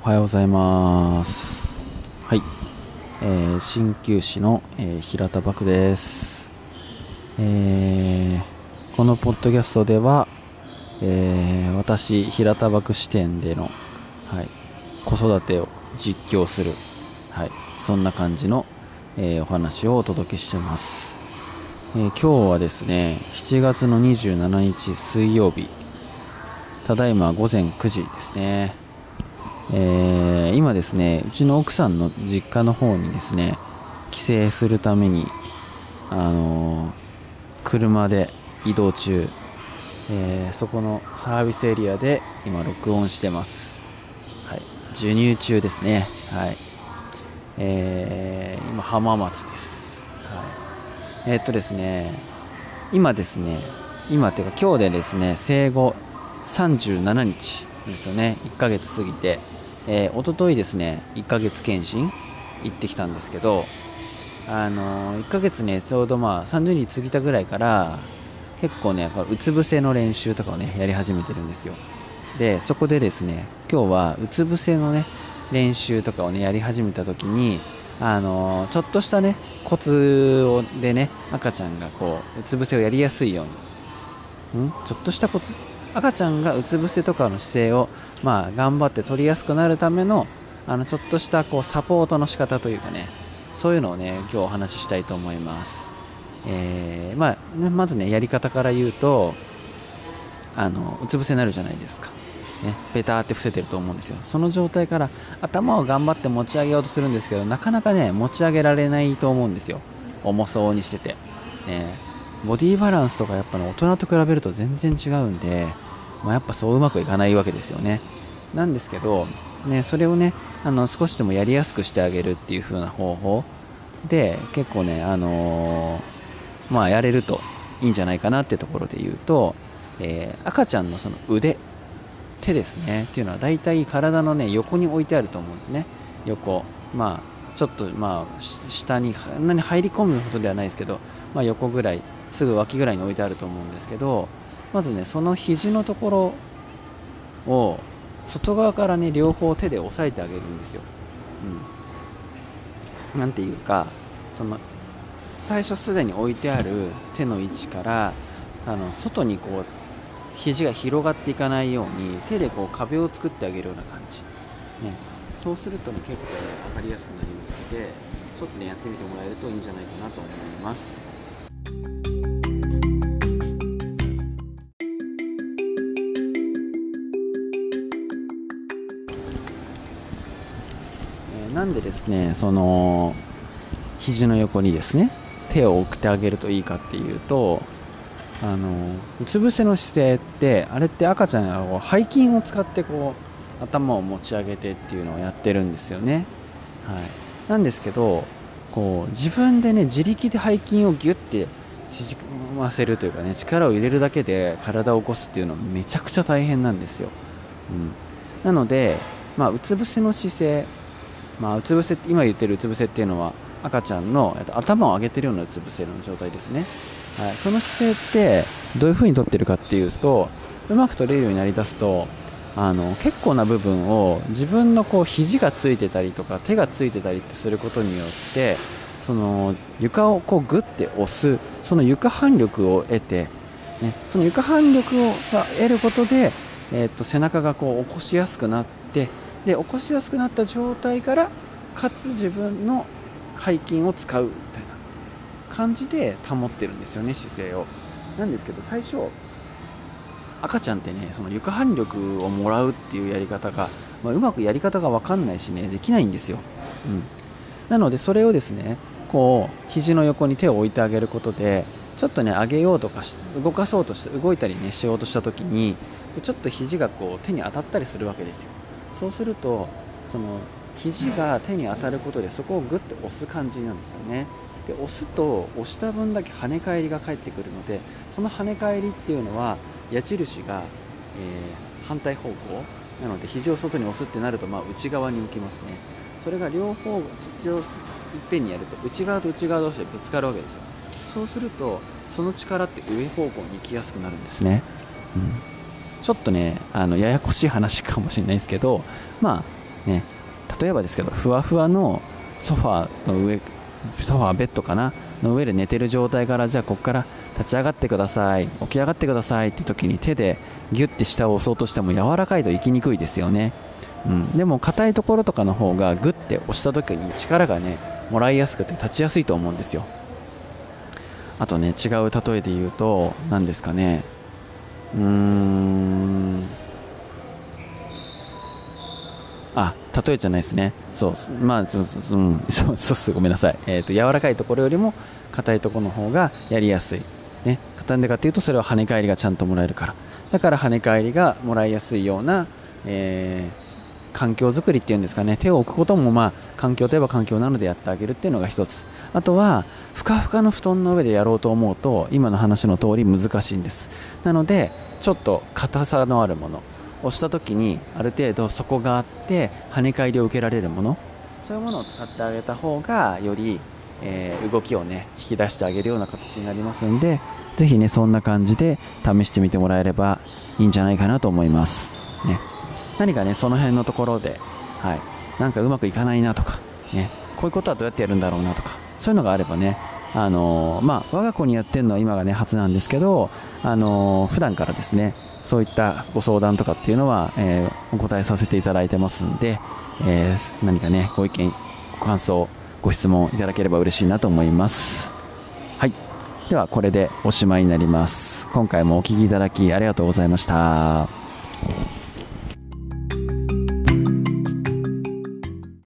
おはようございます。はい、えー、鍼灸師の、えー、平田漠です、えー、このポッドキャストでは、えー、私平田漠視点での、はい、子育てを実況する、はい、そんな感じの、えー、お話をお届けしてます、えー、今日はですね7月の27日水曜日。ただいま午前9時ですね。えー、今ですねうちの奥さんの実家の方にですね帰省するためにあのー、車で移動中、えー、そこのサービスエリアで今録音してます。はい。授乳中ですね。はい。えー、今浜松です。はい。え、っとですね今ですね今っていうか今日でですね生後37日。ですよね。1ヶ月過ぎて。えー、一昨日ですね1ヶ月検診行ってきたんですけどあのー、1ヶ月ねちょうどまあ30日過ぎたぐらいから結構ねうつ伏せの練習とかをねやり始めてるんですよ。でそこでですね今日はうつ伏せのね練習とかをねやり始めた時にあの、ちょっとしたねコツをでね赤ちゃんがこううつ伏せをやりやすいように。ん？ちょっとしたコツ？赤ちゃんがうつ伏せとかの姿勢をまあ、頑張って取りやすくなるためのあのちょっとしたこうサポートの仕方というかねそういうのをね今日お話ししたいと思います、えー、まあね、まずねやり方から言うとあのうつ伏せになるじゃないですか、ね、ベターって伏せてると思うんですよ。その状態から頭を頑張って持ち上げようとするんですけどなかなかね持ち上げられないと思うんですよ。重そうにしてて、ね、ボディバランスとかやっぱ、ね、大人と比べると全然違うんでまあ、やっぱそううまくいかないわけですよね。なんですけど、ね、それをねあの少しでもやりやすくしてあげるっていう風な方法で結構ね、あのー、まあ、やれるといいんじゃないかなってところで言うと、えー、赤ちゃんのその腕手ですね。っていうのは大体体の、ね、横に置いてあると思うんですね。横。まあちょっとまあ下にそんなに入り込むほどではないですけど、まあ、横ぐらいすぐ脇ぐらいに置いてあると思うんですけどまずねその肘のところを外側からね両方手で押さえてあげるんですよ。うん、なんていうかその最初すでに置いてある手の位置からあの外にこう肘が広がっていかないように手でこう壁を作ってあげるような感じ、ね、そうするとね結構ね分かりやすくなりますのでちょっとねやってみてもらえるといいんじゃないかなと思います。なんでですねその肘の横にですね手を置いてあげるといいかっていうとあのうつ伏せの姿勢ってあれって赤ちゃんが背筋を使ってこう頭を持ち上げてっていうのをやってるんですよね、はい、なんですけどこう自分でね自力で背筋をギュッて縮ませるというかね力を入れるだけで体を起こすっていうのはめちゃくちゃ大変なんですよ、うん、なので、まあ、うつ伏せの姿勢まあ、うつ伏せ今言ってるうつ伏せっていうのは赤ちゃんの頭を上げてるようなうつ伏せの状態ですね、はい、その姿勢ってどういう風にとってるかっていうとうまく取れるようになりだすとあの結構な部分を自分のこう肘がついてたりとか手がついてたりってすることによってその床をこうグッて押すその床反力を得て、ね、その床反力を得ることで、えー、っと背中がこう起こしやすくなってで起こしやすくなった状態からかつ自分の背筋を使うみたいな。感じで保ってるんですよね姿勢を。なんですけど最初赤ちゃんってねその床反力をもらうっていうやり方が、まあ、うまくやり方が分かんないしねできないんですよ、うん、なのでそれをですねこう肘の横に手を置いてあげることでちょっとね上げようとか動かそうとして動いたりねしようとした時にちょっと肘がこう手に当たったりするわけですよ。そうするとその肘が手に当たることでそこをグッと押す感じなんですよね。で押すと押した分だけ跳ね返りが返ってくるのでその跳ね返りっていうのは矢印が、えー、反対方向なので肘を外に押すってなると、まあ、内側に向きますね。それが両方いっぺんにやると内側と内側同士でぶつかるわけですよ。そうするとその力って上方向に行きやすくなるんですね、うん。ちょっとねあのややこしい話かもしれないですけどまあね、例えばですけどふわふわのソファーの上ソファーベッドかなの上で寝てる状態からじゃあここから立ち上がってください起き上がってくださいって時に手でギュッて下を押そうとしても柔らかいと行きにくいですよね、うん、でも硬いところとかの方がグッて押した時に力がねもらいやすくて立ちやすいと思うんですよ。あとね違う例えで言うと何ですかね。うーん。あ例えじゃないですね。そう。まあそそ、うん、そうそうごめんなさい、えーと、柔らかいところよりも硬いところの方がやりやすい、ね、なんでかっていうとそれは跳ね返りがちゃんともらえるから。だから跳ね返りがもらいやすいような、えー、環境づくりっていうんですかね。手を置くこともまあ環境といえば環境なのでやってあげるっていうのが一つ。あとはふかふかの布団の上でやろうと思うと今の話の通り難しいんです。なのでちょっと硬さのあるもの。押した時にある程度底があって跳ね返りを受けられるもの。そういうものを使ってあげた方がより、えー、動きをね引き出してあげるような形になりますんでぜひねそんな感じで試してみてもらえればいいんじゃないかなと思います。ね。何かねその辺のところで、はい、なんかうまくいかないなとか、ね、こういうことはどうやってやるんだろうなとか。そういうのがあればねあのー、まあ、我が子にやってるのは今がね初なんですけど、あのー、普段からですねそういったご相談とかっていうのは、えー、お答えさせていただいてますんで、えー、何かねご意見ご感想ご質問いただければ嬉しいなと思います。はい。ではこれでおしまいになります。今回もお聴きいただきありがとうございました。